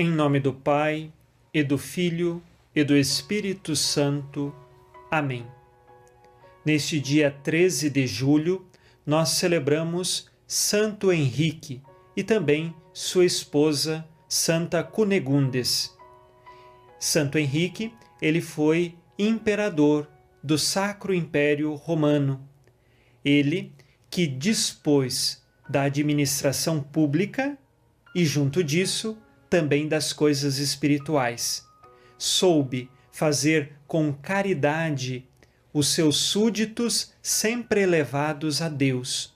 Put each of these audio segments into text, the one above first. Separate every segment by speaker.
Speaker 1: Em nome do Pai, e do Filho, e do Espírito Santo. Amém. Neste dia 13 de julho, nós celebramos Santo Henrique e também sua esposa, Santa Cunegundes. Santo Henrique, ele foi imperador do Sacro Império Romano. Ele que dispôs da administração pública e, junto disso, também das coisas espirituais. Soube fazer com caridade os seus súditos sempre elevados a Deus.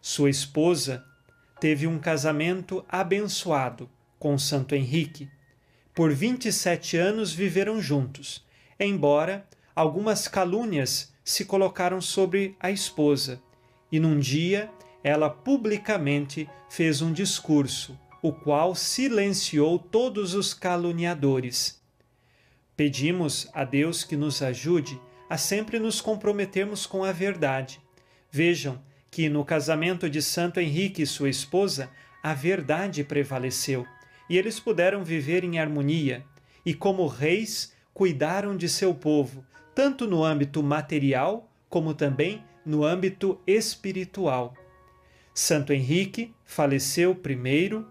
Speaker 1: Sua esposa teve um casamento abençoado com Santo Henrique. Por 27 anos viveram juntos, embora algumas calúnias se colocaram sobre a esposa, e num dia ela publicamente fez um discurso, o qual silenciou todos os caluniadores. Pedimos a Deus que nos ajude a sempre nos comprometermos com a verdade. Vejam que no casamento de Santo Henrique e sua esposa, a verdade prevaleceu e eles puderam viver em harmonia e, como reis, cuidaram de seu povo, tanto no âmbito material como também no âmbito espiritual. Santo Henrique faleceu primeiro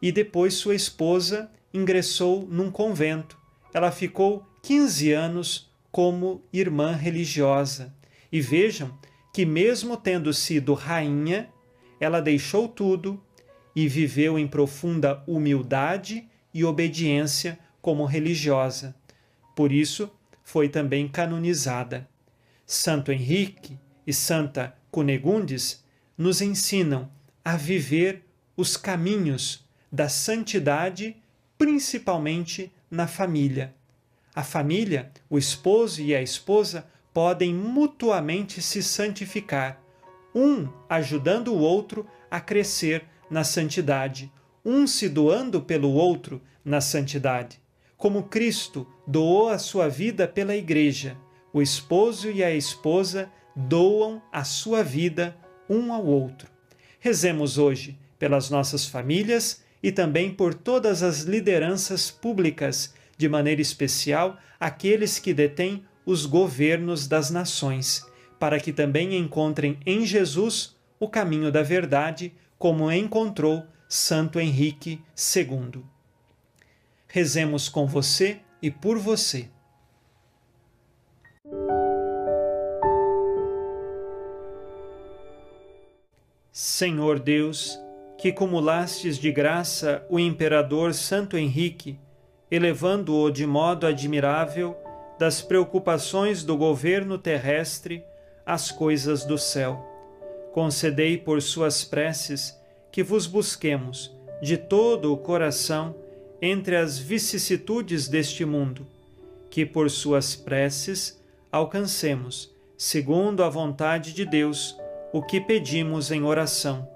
Speaker 1: e depois sua esposa ingressou num convento. Ela ficou 15 anos como irmã religiosa. E vejam que, mesmo tendo sido rainha, ela deixou tudo e viveu em profunda humildade e obediência como religiosa. Por isso, foi também canonizada. Santo Henrique e Santa Cunegundes nos ensinam a viver os caminhos da santidade, principalmente na família. A família, o esposo e a esposa, podem mutuamente se santificar, um ajudando o outro a crescer na santidade, um se doando pelo outro na santidade. Como Cristo doou a sua vida pela Igreja, o esposo e a esposa doam a sua vida um ao outro. Rezemos hoje pelas nossas famílias e também por todas as lideranças públicas, de maneira especial aqueles que detêm os governos das nações, para que também encontrem em Jesus o caminho da verdade, como encontrou Santo Henrique II. Rezemos com você e por você. Senhor Deus, que cumulastes de graça o imperador Santo Henrique, elevando-o de modo admirável das preocupações do governo terrestre às coisas do céu. Concedei por suas preces que vos busquemos de todo o coração entre as vicissitudes deste mundo, que por suas preces alcancemos, segundo a vontade de Deus, o que pedimos em oração